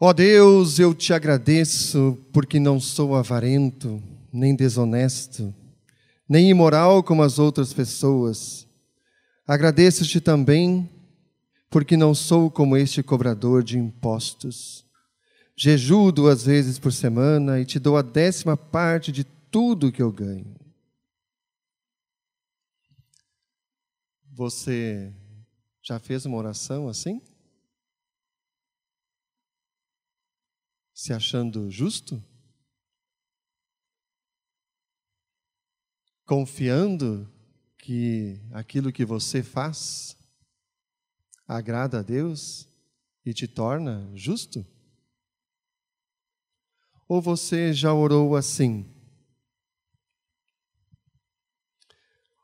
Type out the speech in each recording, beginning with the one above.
Ó Deus, eu te agradeço porque não sou avarento, nem desonesto, nem imoral como as outras pessoas. Agradeço-te também porque não sou como este cobrador de impostos. Jejuo duas vezes por semana e te dou a décima parte de tudo que eu ganho. Você já fez uma oração assim? Se achando justo? Confiando que aquilo que você faz agrada a Deus e te torna justo? Ou você já orou assim?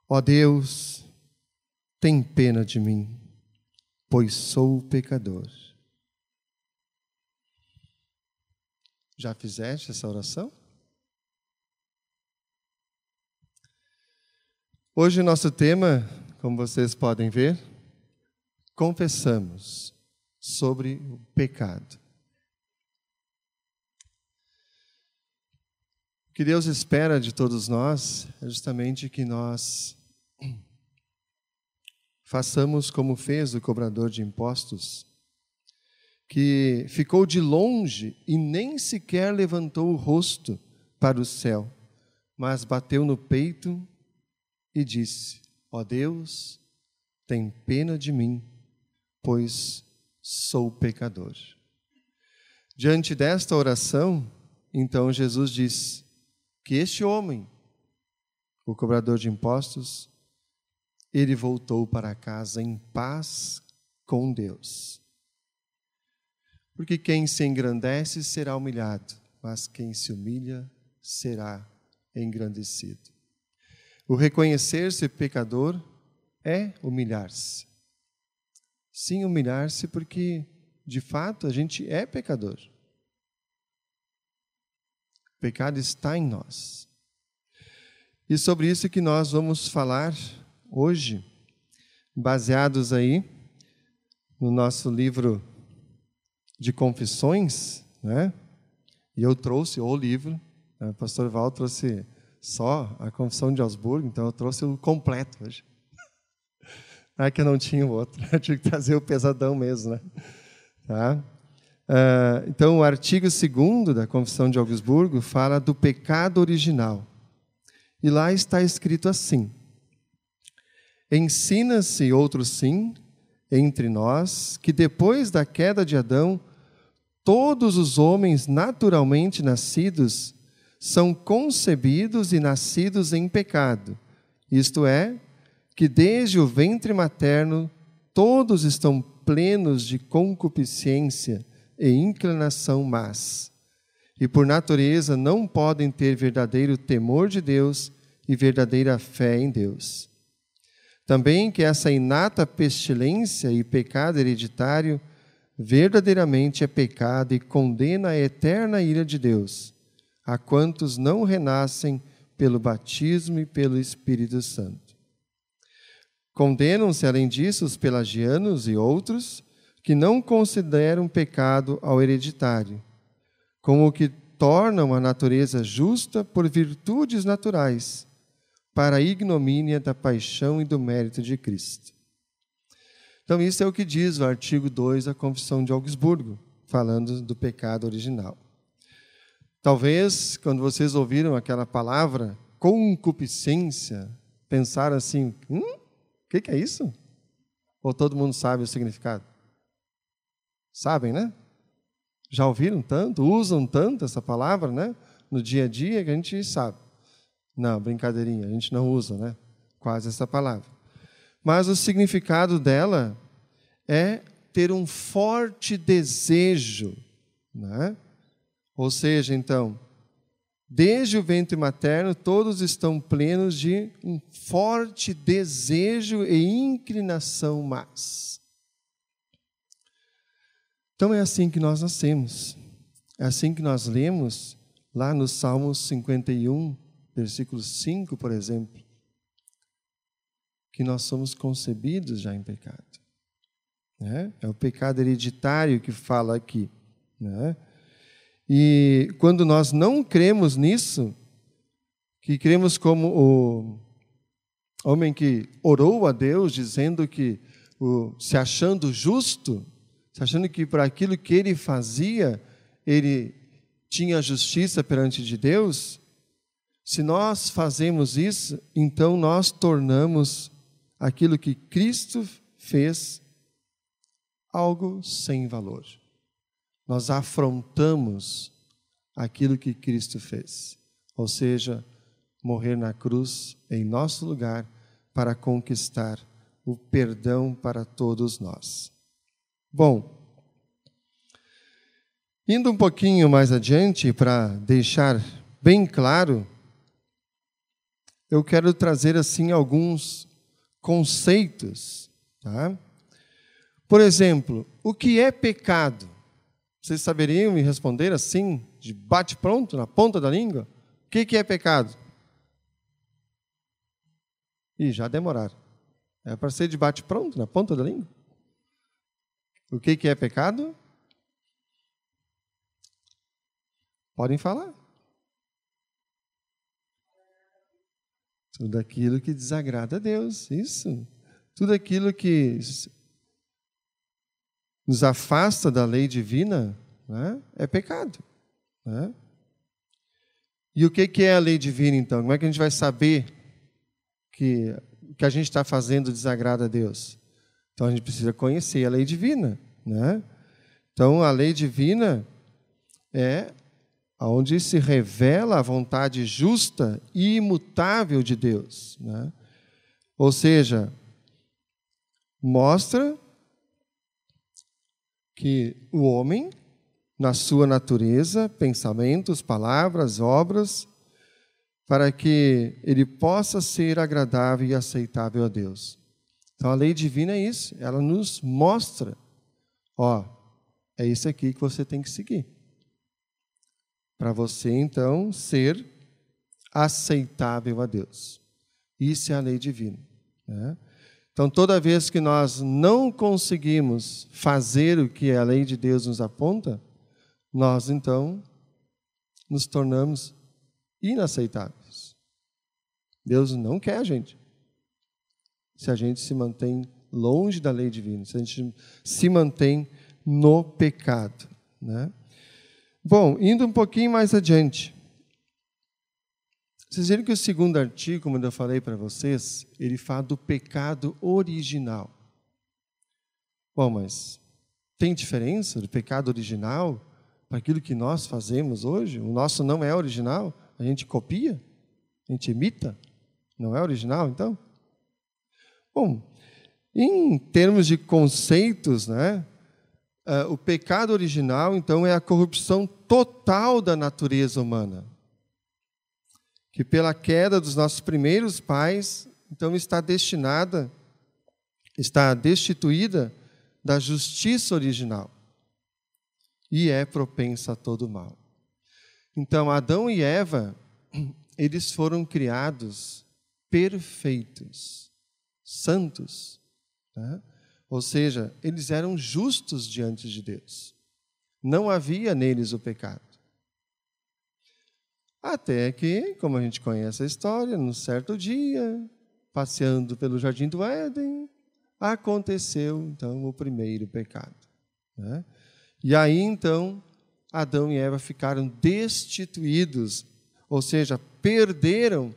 Ó Deus, tem pena de mim, pois sou pecador. Já fizeste essa oração? Hoje nosso tema, como vocês podem ver, confessamos sobre o pecado. O que Deus espera de todos nós é justamente que nós façamos como fez o cobrador de impostos, que ficou de longe e nem sequer levantou o rosto para o céu, mas bateu no peito e disse: Ó oh Deus, tem pena de mim, pois sou pecador. Diante desta oração, então Jesus diz que este homem, o cobrador de impostos, ele voltou para casa em paz com Deus. Porque quem se engrandece será humilhado, mas quem se humilha será engrandecido. O reconhecer-se pecador é humilhar-se. Sim, humilhar-se porque, de fato, a gente é pecador. O pecado está em nós. E sobre isso que nós vamos falar hoje, baseados aí no nosso livro de confissões, né? E eu trouxe o livro, né? o pastor Val trouxe só a Confissão de Augsburgo, então eu trouxe o completo hoje. É que eu não tinha o outro, eu tive que trazer o pesadão mesmo, né? Tá? Uh, então, o artigo 2 da Confissão de Augsburgo fala do pecado original. E lá está escrito assim: Ensina-se outro sim entre nós que depois da queda de Adão, todos os homens naturalmente nascidos são concebidos e nascidos em pecado. Isto é, que desde o ventre materno todos estão plenos de concupiscência e inclinação más. E por natureza não podem ter verdadeiro temor de Deus e verdadeira fé em Deus. Também que essa inata pestilência e pecado hereditário verdadeiramente é pecado e condena a eterna ira de Deus a quantos não renascem pelo batismo e pelo Espírito Santo. Condenam-se, além disso, os pelagianos e outros que não consideram pecado ao hereditário, como que tornam a natureza justa por virtudes naturais, para a ignomínia da paixão e do mérito de Cristo. Então, isso é o que diz o artigo 2 da Confissão de Augsburgo, falando do pecado original. Talvez, quando vocês ouviram aquela palavra, concupiscência, pensaram assim: hum, o que, é isso? Ou todo mundo sabe o significado? Sabem, né? Já ouviram tanto, usam tanto essa palavra, né? No dia a dia que a gente sabe. Não, brincadeirinha, a gente não usa, né? Quase essa palavra. Mas o significado dela é ter um forte desejo, né? Ou seja, então, desde o ventre materno, todos estão plenos de um forte desejo e inclinação más. Então é assim que nós nascemos. É assim que nós lemos lá no Salmo 51, versículo 5, por exemplo, que nós somos concebidos já em pecado. É, é o pecado hereditário que fala aqui. Né? E quando nós não cremos nisso, que cremos como o homem que orou a Deus dizendo que, o, se achando justo, se achando que por aquilo que ele fazia, ele tinha justiça perante de Deus, se nós fazemos isso, então nós tornamos aquilo que Cristo fez algo sem valor. Nós afrontamos aquilo que Cristo fez, ou seja, morrer na cruz em nosso lugar para conquistar o perdão para todos nós. Bom, indo um pouquinho mais adiante para deixar bem claro, eu quero trazer assim alguns conceitos, tá? Por exemplo, o que é pecado? Vocês saberiam me responder assim, de bate pronto, na ponta da língua? O que é pecado? E já demoraram. É para ser de bate-pronto, na ponta da língua. O que é pecado? Podem falar. Tudo aquilo que desagrada a Deus, isso. Tudo aquilo que nos afasta da lei divina né, é pecado. Né? E o que, é a lei divina, então? Como é que a gente vai saber que o que a gente está fazendo desagrada a Deus. Então a gente precisa conhecer a lei divina, né? Então a lei divina é onde se revela a vontade justa e imutável de Deus, né? Ou seja, mostra que o homem, na sua natureza, pensamentos, palavras, obras, para que ele possa ser agradável e aceitável a Deus. Então a lei divina é isso, ela nos mostra, ó, é isso aqui que você tem que seguir. Para você então ser aceitável a Deus. Isso é a lei divina. Né? Então, toda vez que nós não conseguimos fazer o que a lei de Deus nos aponta, nós então nos tornamos inaceitáveis. Deus não quer a gente. Se a gente se mantém longe da lei divina, se a gente se mantém no pecado. Né? Bom, indo um pouquinho mais adiante. Vocês viram que o segundo artigo, como eu falei para vocês, ele fala do pecado original. Bom, mas tem diferença do pecado original para aquilo que nós fazemos hoje? O nosso não é original? A gente copia? A gente imita? Não é original, então? Bom, em termos de conceitos, né, uh, o pecado original, então, é a corrupção total da natureza humana, que pela queda dos nossos primeiros pais, então, está destinada, está destituída da justiça original e é propensa a todo mal. Então, Adão e Eva, eles foram criados perfeitos, santos. Né? Ou seja, eles eram justos diante de Deus. Não havia neles o pecado. Até que, como a gente conhece a história, num certo dia, passeando pelo jardim do Éden, aconteceu então o primeiro pecado. Né? E aí então Adão e Eva ficaram destituídos, ou seja, perderam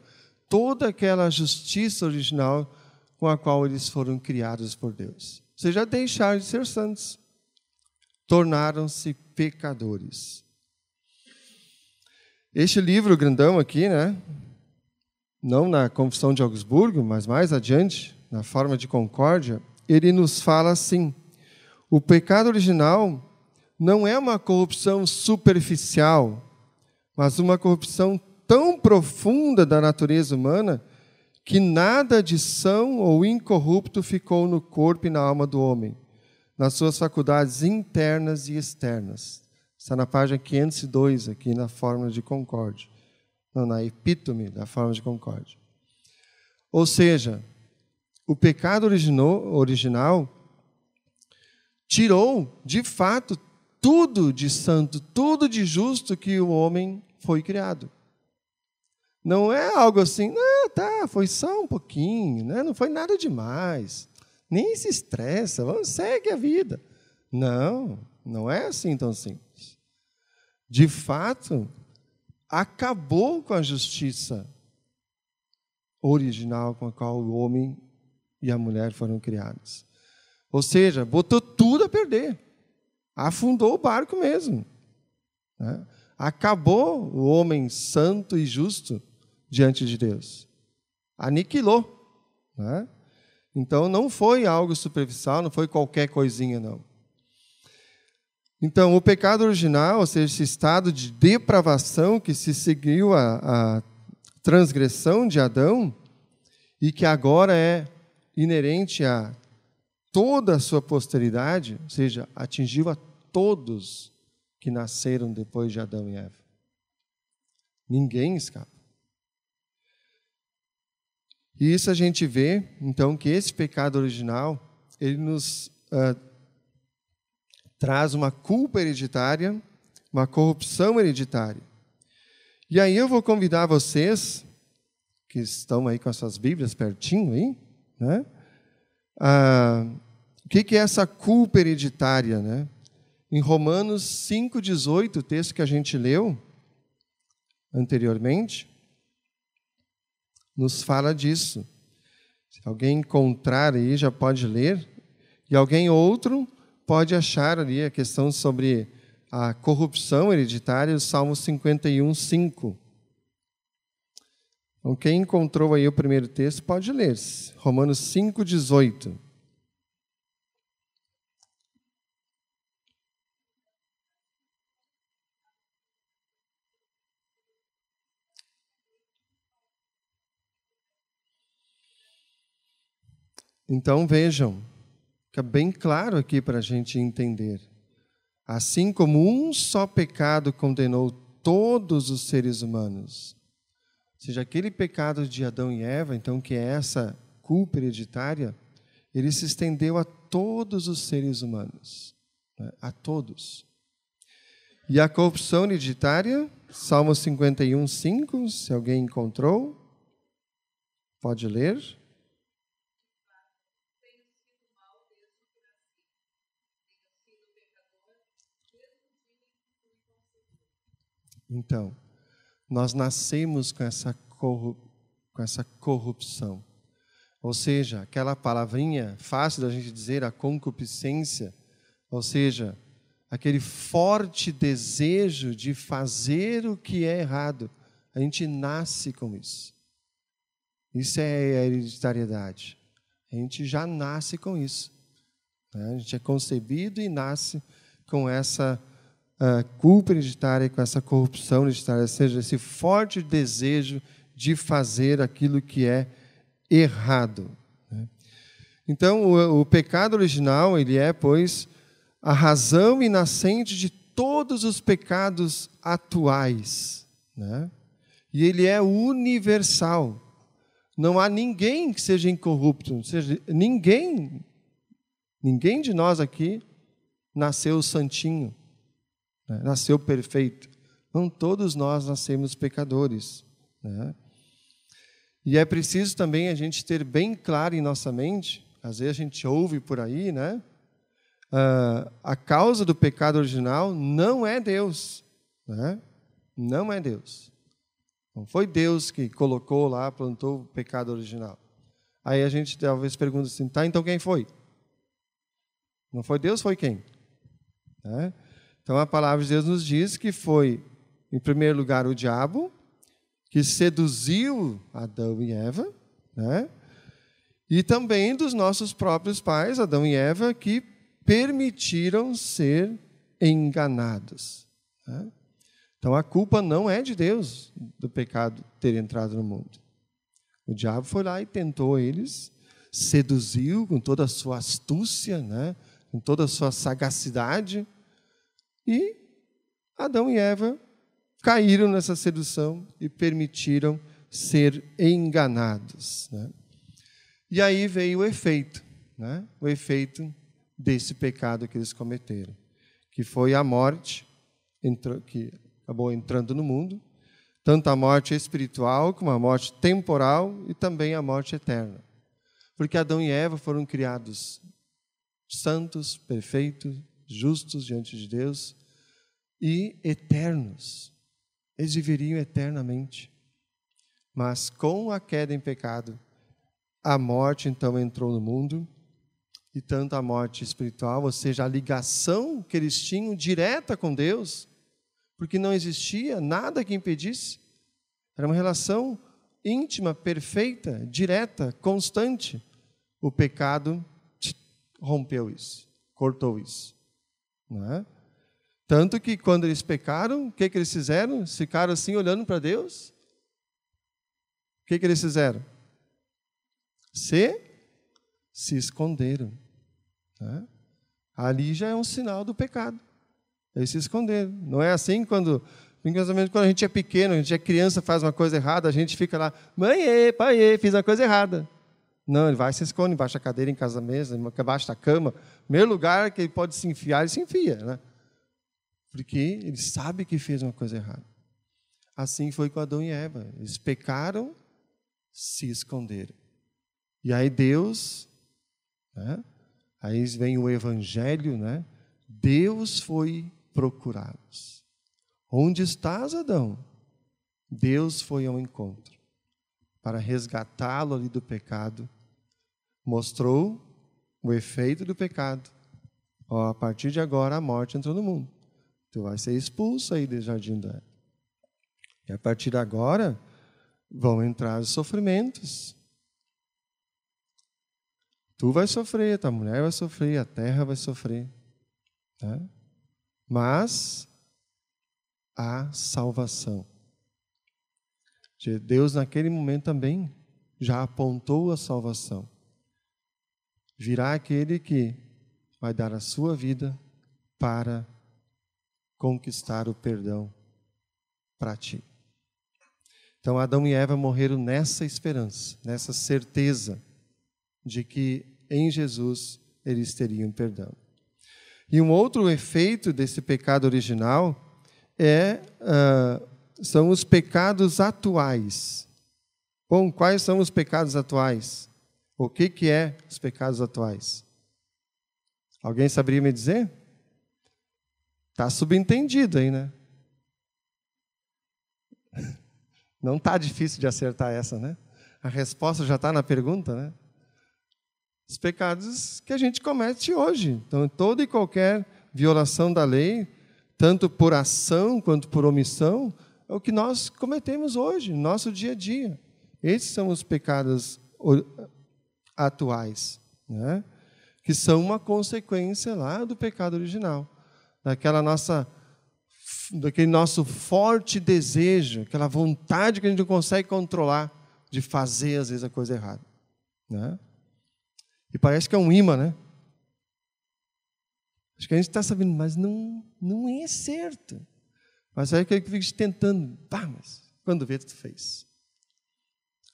toda aquela justiça original com a qual eles foram criados por Deus. Ou seja, deixaram de ser santos, tornaram-se pecadores. Este livro grandão aqui, né? Não na Confissão de Augsburgo, mas mais adiante, na forma de concórdia, ele nos fala assim: o pecado original não é uma corrupção superficial, mas uma corrupção tão profunda da natureza humana que nada de são ou incorrupto ficou no corpo e na alma do homem, nas suas faculdades internas e externas. Está na página 502, aqui na fórmula de concórdia. Não, na epítome da fórmula de concórdia. Ou seja, o pecado original tirou, de fato, tudo de santo, tudo de justo que o homem foi criado. Não é algo assim, ah, tá, foi só um pouquinho, né? não foi nada demais. Nem se estressa, vamos, segue a vida. Não, não é assim tão simples. De fato, acabou com a justiça original com a qual o homem e a mulher foram criados. Ou seja, botou tudo a perder. Afundou o barco mesmo. Né? Acabou o homem santo e justo diante de Deus. Aniquilou. Né? Então não foi algo superficial, não foi qualquer coisinha, não. Então, o pecado original, ou seja, esse estado de depravação que se seguiu a, a transgressão de Adão e que agora é inerente a toda a sua posteridade, ou seja, atingiu a todos que nasceram depois de Adão e Eva. Ninguém escapa. E isso a gente vê, então, que esse pecado original, ele nos uh, traz uma culpa hereditária, uma corrupção hereditária. E aí eu vou convidar vocês, que estão aí com as suas Bíblias pertinho aí, né? Uh, o que, que é essa culpa hereditária? Né? Em Romanos 5,18, o texto que a gente leu anteriormente, nos fala disso. Se alguém encontrar aí, já pode ler. E alguém outro pode achar ali a questão sobre a corrupção hereditária, o Salmo 51, 5. Então, quem encontrou aí o primeiro texto pode ler. Romanos 5, 18. Então vejam, fica bem claro aqui para a gente entender. Assim como um só pecado condenou todos os seres humanos, ou seja, aquele pecado de Adão e Eva, então que é essa culpa hereditária, ele se estendeu a todos os seres humanos, né? a todos. E a corrupção hereditária, Salmo 51, 5, se alguém encontrou, pode ler. Então, nós nascemos com essa, com essa corrupção. Ou seja, aquela palavrinha fácil da gente dizer, a concupiscência, ou seja, aquele forte desejo de fazer o que é errado. A gente nasce com isso. Isso é a hereditariedade. A gente já nasce com isso. Né? A gente é concebido e nasce com essa uh, culpa hereditária, com essa corrupção hereditária, ou seja, esse forte desejo de fazer aquilo que é errado. Né? Então, o, o, pecado original, ele é, pois, a razão e nascente de todos os pecados atuais. Né? E ele é universal. Não há ninguém que seja incorrupto, ou seja, ninguém, ninguém de nós aqui nasceu santinho né? nasceu perfeito. Não todos nós nascemos pecadores. Né? E é preciso também a gente ter bem claro em nossa mente, às vezes a gente ouve por aí, né? Uh, a causa do pecado original não é Deus. Né? Não é Deus. Não foi Deus que colocou lá, plantou o pecado original. Aí a gente talvez pergunta assim, tá, então quem foi? Não foi Deus, foi quem? Né? Então a palavra de Deus nos diz que foi, em primeiro lugar, o diabo que seduziu Adão e Eva, né? E também dos nossos próprios pais, Adão e Eva, que permitiram ser enganados. Né? Então a culpa não é de Deus do pecado ter entrado no mundo. O diabo foi lá e tentou eles, seduziu com toda a sua astúcia, né? com toda a sua sagacidade, e Adão e Eva caíram nessa sedução e permitiram ser enganados. Né? E aí veio o efeito, né? o efeito desse pecado que eles cometeram, que foi a morte, que acabou entrando no mundo, tanto a morte espiritual como a morte temporal e também a morte eterna. Porque Adão e Eva foram criados santos, perfeitos, justos diante de Deus e eternos. Eles viveriam eternamente. Mas com a queda em pecado, a morte então entrou no mundo, e tanto a morte espiritual, ou seja, a ligação que eles tinham direta com Deus, porque não existia nada que impedisse. Era uma relação íntima, perfeita, direta, constante. O pecado rompeu isso, cortou isso. É? Tanto que quando eles pecaram, o que, que eles fizeram? Ficaram assim olhando para Deus. O que, que eles fizeram? Se, se esconderam. Né? Ali já é um sinal do pecado. Eles se esconderam. Não é assim quando, quando a gente é pequeno, a gente é criança, faz uma coisa errada, a gente fica lá, mãe, pai, fiz uma coisa errada. Não, ele vai se esconde embaixo da cadeira, em casa mesa, embaixo da cama. Primeiro lugar que ele pode se enfiar, ele se enfia. Né? Porque ele sabe que fez uma coisa errada. Assim foi com Adão e Eva. Eles pecaram, se esconderam. E aí Deus, né? aí vem o Evangelho, né? Deus foi procurá-los. Onde estás, Adão? Deus foi ao encontro para resgatá-lo ali do pecado. Mostrou o efeito do pecado. Ó, a partir de agora a morte entrou no mundo. Tu vai ser expulso aí do jardim do Éden. E a partir de agora vão entrar os sofrimentos. Tu vai sofrer, tua mulher vai sofrer, a terra vai sofrer. Tá? Mas há salvação. Deus, naquele momento também, já apontou a salvação. Virá aquele que vai dar a sua vida para conquistar o perdão para ti. Então, Adão e Eva morreram nessa esperança, nessa certeza de que em Jesus eles teriam perdão. E um outro efeito desse pecado original é, uh, são os pecados atuais. Bom, quais são os pecados atuais? O que, que é os pecados atuais? Alguém saberia me dizer? Está subentendido aí, né? Não está difícil de acertar essa, né? A resposta já está na pergunta, né? Os pecados que a gente comete hoje. Então, toda e qualquer violação da lei, tanto por ação quanto por omissão, é o que nós cometemos hoje, no nosso dia a dia. Esses são os pecados atuais, né? que são uma consequência lá do pecado original daquela nossa daquele nosso forte desejo, aquela vontade que a gente não consegue controlar de fazer às vezes a coisa errada, né? E parece que é um imã, né? Acho que a gente está sabendo, mas não, não é certo. Mas aí aquele que fica tentando, pá, mas quando vê, tu fez.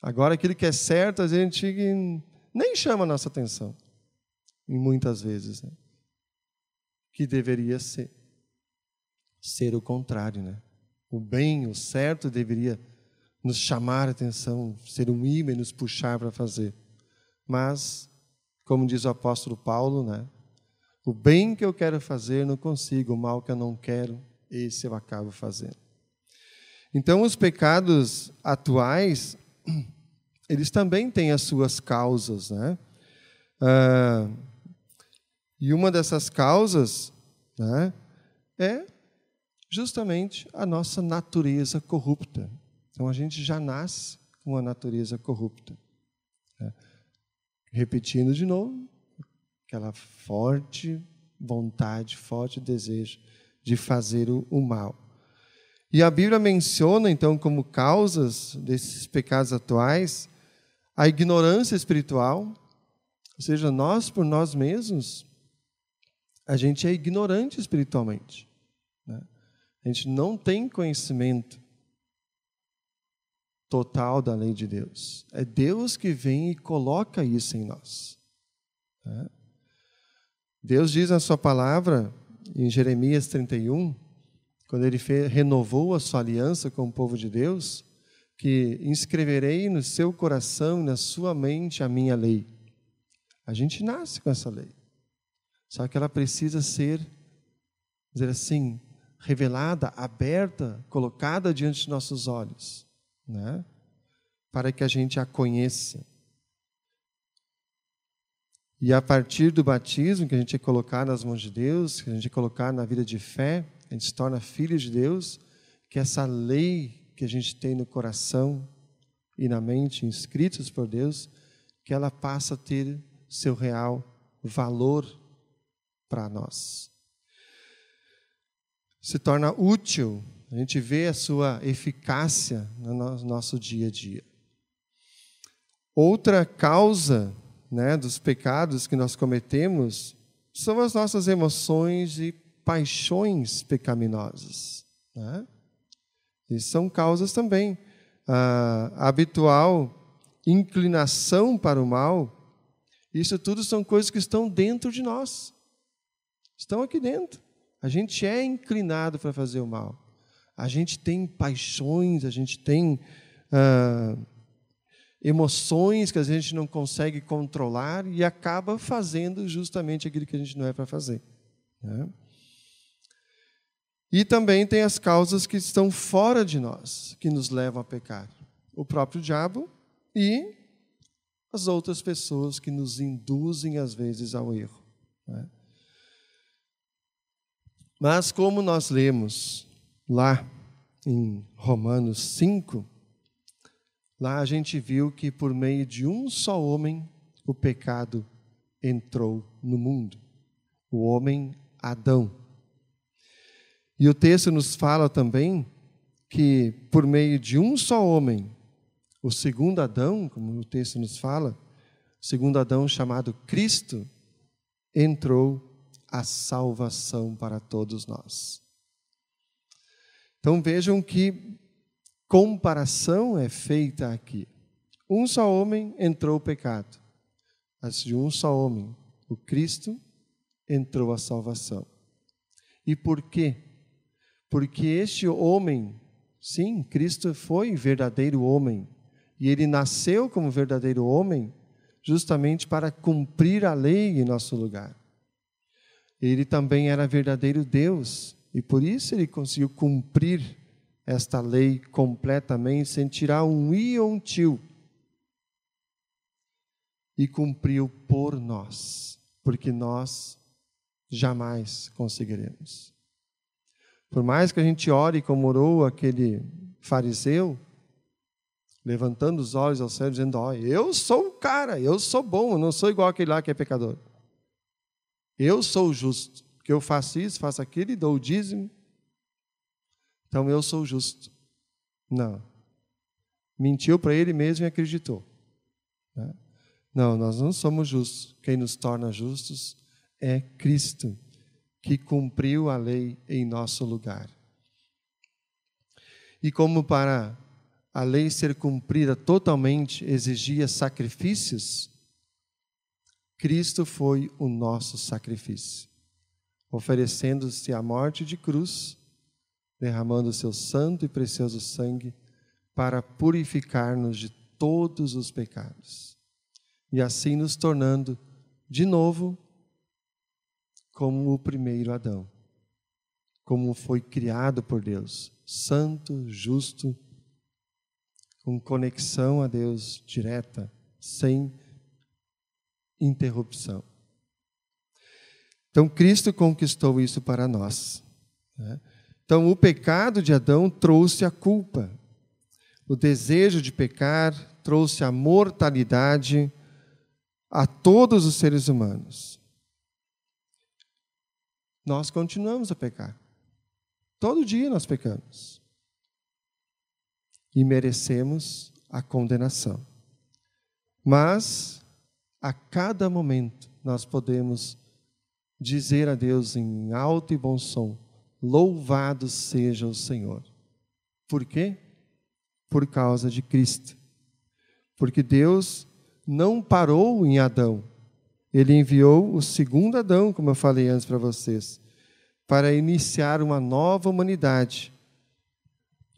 Agora, aquilo que é certo, a gente nem chama a nossa atenção, em muitas vezes. Né? que deveria ser. Ser o contrário, né? O bem, o certo deveria nos chamar a atenção, ser um imã e nos puxar para fazer. Mas, como diz o apóstolo Paulo, né? O bem que eu quero fazer não consigo, o mal que eu não quero, esse eu acabo fazendo. Então, os pecados atuais, eles também têm as suas causas, né? Ah, e uma dessas causas né, é justamente a nossa natureza corrupta. Então a gente já nasce com a natureza corrupta. Né? Repetindo de novo, aquela forte vontade, forte desejo de fazer o, mal. E a Bíblia menciona, então, como causas desses pecados atuais, a ignorância espiritual, ou seja, nós por nós mesmos a gente é ignorante espiritualmente. Né? A gente não tem conhecimento total da lei de Deus. É Deus que vem e coloca isso em nós. Né? Deus diz na Sua palavra, em Jeremias 31, quando ele renovou a sua aliança com o povo de Deus, que inscreverei no seu coração e na sua mente a minha lei. A gente nasce com essa lei. Só que ela precisa ser, dizer assim, revelada, aberta, colocada diante de nossos olhos, né? para que a gente a conheça. E a partir do batismo, que a gente é colocar nas mãos de Deus, que a gente é colocar na vida de fé, a gente se torna filho de Deus, que essa lei que a gente tem no coração e na mente, inscritos por Deus, que ela passa a ter seu real valor para nós. Se torna útil, a gente vê a sua eficácia no nosso dia a dia. Outra causa né, dos pecados que nós cometemos são as nossas emoções e paixões pecaminosas. Né? E são causas também. A habitual inclinação para o mal, isso tudo são coisas que estão dentro de nós. Estão aqui dentro. A gente é inclinado para fazer o mal. A gente tem paixões, a gente tem. Uh, emoções que a gente não consegue controlar e acaba fazendo justamente aquilo que a gente não é para fazer. Né? E também tem as causas que estão fora de nós, que nos levam a pecar. O próprio diabo e as outras pessoas que nos induzem, às vezes, ao erro. Né? Mas, como nós lemos lá em Romanos 5, Lá a gente viu que por meio de um só homem o pecado entrou no mundo, o homem Adão. E o texto nos fala também que por meio de um só homem, o segundo Adão, como o texto nos fala, o segundo Adão chamado Cristo, entrou a salvação para todos nós. Então vejam que comparação é feita aqui. Um só homem entrou o pecado, mas de um só homem, o Cristo, entrou a salvação. E por quê? Porque este homem, sim, Cristo foi verdadeiro homem, e ele nasceu como verdadeiro homem justamente para cumprir a lei em nosso lugar. Ele também era verdadeiro Deus, e por isso ele conseguiu cumprir esta lei completamente sem tirar um i ou um tio. E cumpriu por nós, porque nós jamais conseguiremos. Por mais que a gente ore como orou aquele fariseu, levantando os olhos ao céu, dizendo: Ó, oh, eu sou o cara, eu sou bom, eu não sou igual aquele lá que é pecador. Eu sou justo, porque eu faço isso, faço aquilo e dou o dízimo. Então eu sou justo. Não. Mentiu para ele mesmo e acreditou. Né? Não, nós não somos justos. Quem nos torna justos é Cristo, que cumpriu a lei em nosso lugar. E como para a lei ser cumprida totalmente exigia sacrifícios, Cristo foi o nosso sacrifício, oferecendo-se à morte de cruz derramando seu santo e precioso sangue para purificar-nos de todos os pecados e assim nos tornando de novo como o primeiro Adão, como foi criado por Deus, santo, justo, com conexão a Deus direta, sem interrupção. Então, Cristo conquistou isso para nós. Né? Então, o pecado de Adão trouxe a culpa. O desejo de pecar trouxe a mortalidade a todos os seres humanos. Nós continuamos a pecar. Todo dia nós pecamos. E merecemos a condenação. Mas, a cada momento, nós podemos dizer a Deus em alto e bom som: Louvado seja o Senhor. Por quê? Por causa de Cristo. Porque Deus não parou em Adão. Ele enviou o segundo Adão, como eu falei antes para vocês, para iniciar uma nova humanidade.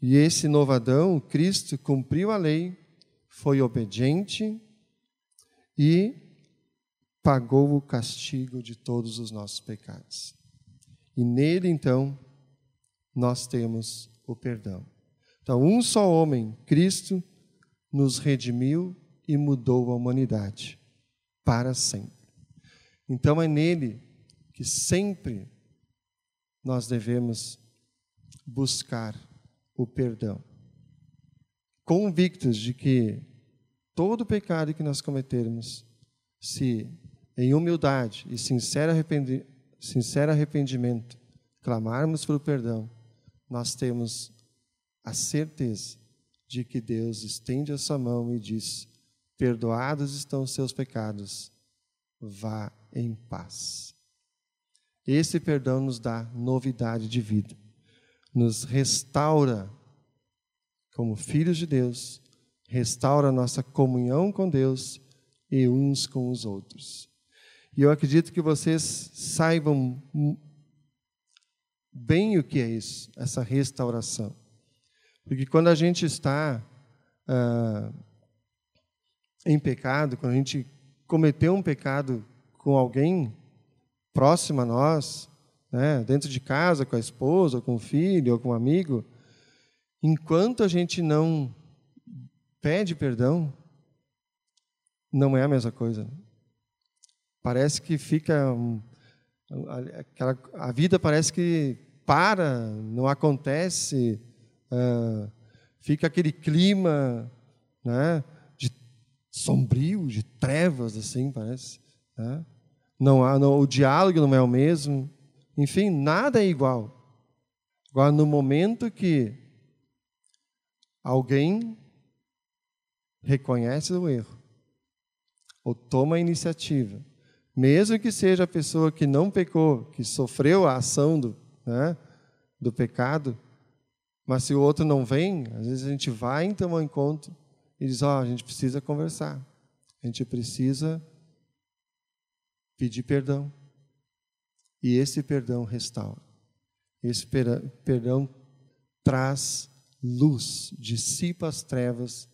E esse novo Adão, Cristo, cumpriu a lei, foi obediente e pagou o castigo de todos os nossos pecados. E nele, então, nós temos o perdão. Então, um só homem, Cristo, nos redimiu e mudou a humanidade para sempre. Então, é nele que sempre nós devemos buscar o perdão, convictos de que todo pecado que nós cometermos, se em humildade e sincero, arrependi sincero arrependimento clamarmos pelo perdão, nós temos a certeza de que Deus estende a sua mão e diz: Perdoados estão os seus pecados, vá em paz. Esse perdão nos dá novidade de vida, nos restaura como filhos de Deus, restaura a nossa comunhão com Deus e uns com os outros. E eu acredito que vocês saibam bem o que é isso, essa restauração. Porque quando a gente está ah, em pecado, quando a gente cometeu um pecado com alguém, próximo a nós, né, dentro de casa, com a esposa, com o filho, ou com um amigo, enquanto a gente não pede perdão, não é a mesma coisa. Parece que fica. Aquela, a vida parece que para, não acontece, uh, fica aquele clima né, de sombrio, de trevas, assim, parece. Né? Não há, não, o diálogo não é o mesmo, enfim, nada é igual. Agora, no momento que alguém reconhece o erro, ou toma a iniciativa, mesmo que seja a pessoa que não pecou, que sofreu a ação do, né, do pecado, mas se o outro não vem, às vezes a gente vai então ao encontro e diz: Ó, oh, a gente precisa conversar, a gente precisa pedir perdão. E esse perdão restaura. Esse perdão traz luz, dissipa as trevas,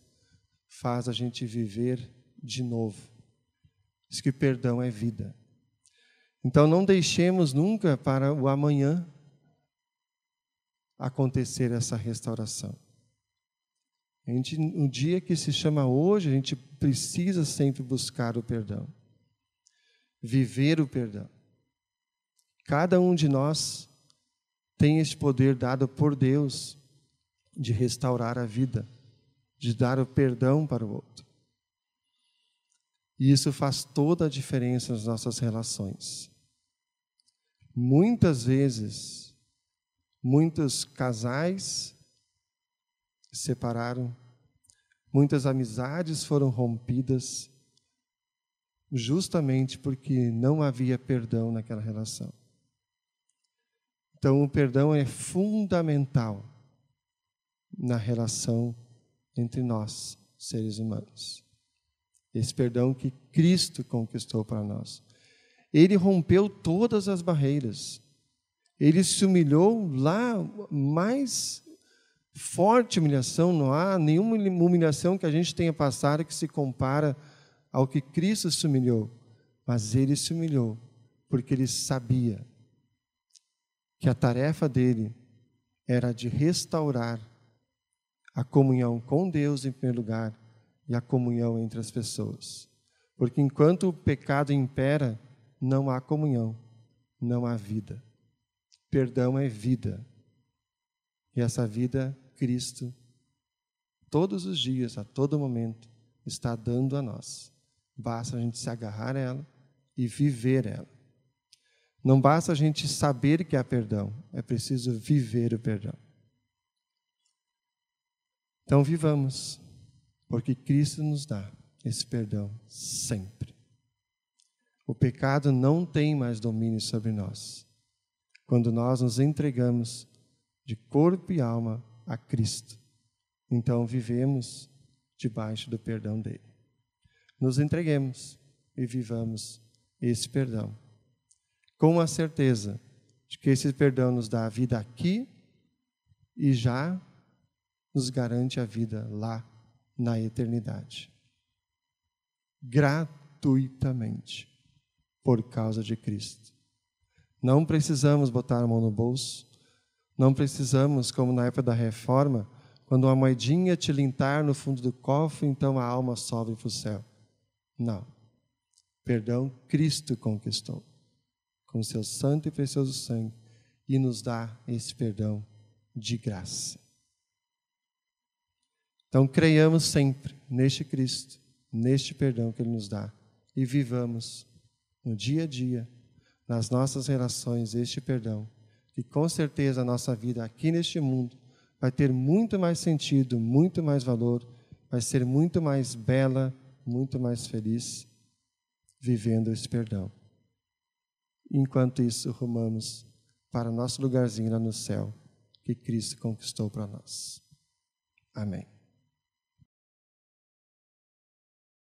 faz a gente viver de novo. Diz que perdão é vida. Então não deixemos nunca para o amanhã acontecer essa restauração. A gente, um dia que se chama hoje, a gente precisa sempre buscar o perdão viver o perdão. Cada um de nós tem esse poder dado por Deus de restaurar a vida, de dar o perdão para o outro. E isso faz toda a diferença nas nossas relações. Muitas vezes, muitos casais se separaram, muitas amizades foram rompidas, justamente porque não havia perdão naquela relação. Então, o perdão é fundamental na relação entre nós, seres humanos. Esse perdão que Cristo conquistou para nós. Ele rompeu todas as barreiras. Ele se humilhou lá, mais forte humilhação, não há nenhuma humilhação que a gente tenha passado que se compara ao que Cristo se humilhou, mas ele se humilhou porque ele sabia que a tarefa dele era de restaurar a comunhão com Deus em primeiro lugar e a comunhão entre as pessoas. Porque enquanto o pecado impera, não há comunhão, não há vida. Perdão é vida. E essa vida, Cristo, todos os dias, a todo momento, está dando a nós. Basta a gente se agarrar a ela e viver ela. Não basta a gente saber que há perdão, é preciso viver o perdão. Então vivamos, porque Cristo nos dá esse perdão sempre. O pecado não tem mais domínio sobre nós. Quando nós nos entregamos de corpo e alma a Cristo, então vivemos debaixo do perdão dele nos entreguemos e vivamos esse perdão, com a certeza de que esse perdão nos dá a vida aqui e já nos garante a vida lá na eternidade. Gratuitamente, por causa de Cristo. Não precisamos botar a mão no bolso, não precisamos, como na época da reforma, quando uma moedinha tilintar no fundo do cofre, então a alma sobe para o céu. Não. Perdão Cristo conquistou com seu santo e precioso sangue e nos dá esse perdão de graça. Então, creiamos sempre neste Cristo, neste perdão que Ele nos dá e vivamos no dia a dia, nas nossas relações, este perdão, que com certeza a nossa vida aqui neste mundo vai ter muito mais sentido, muito mais valor, vai ser muito mais bela, muito mais feliz vivendo esse perdão. Enquanto isso, rumamos para nosso lugarzinho lá no céu que Cristo conquistou para nós. Amém.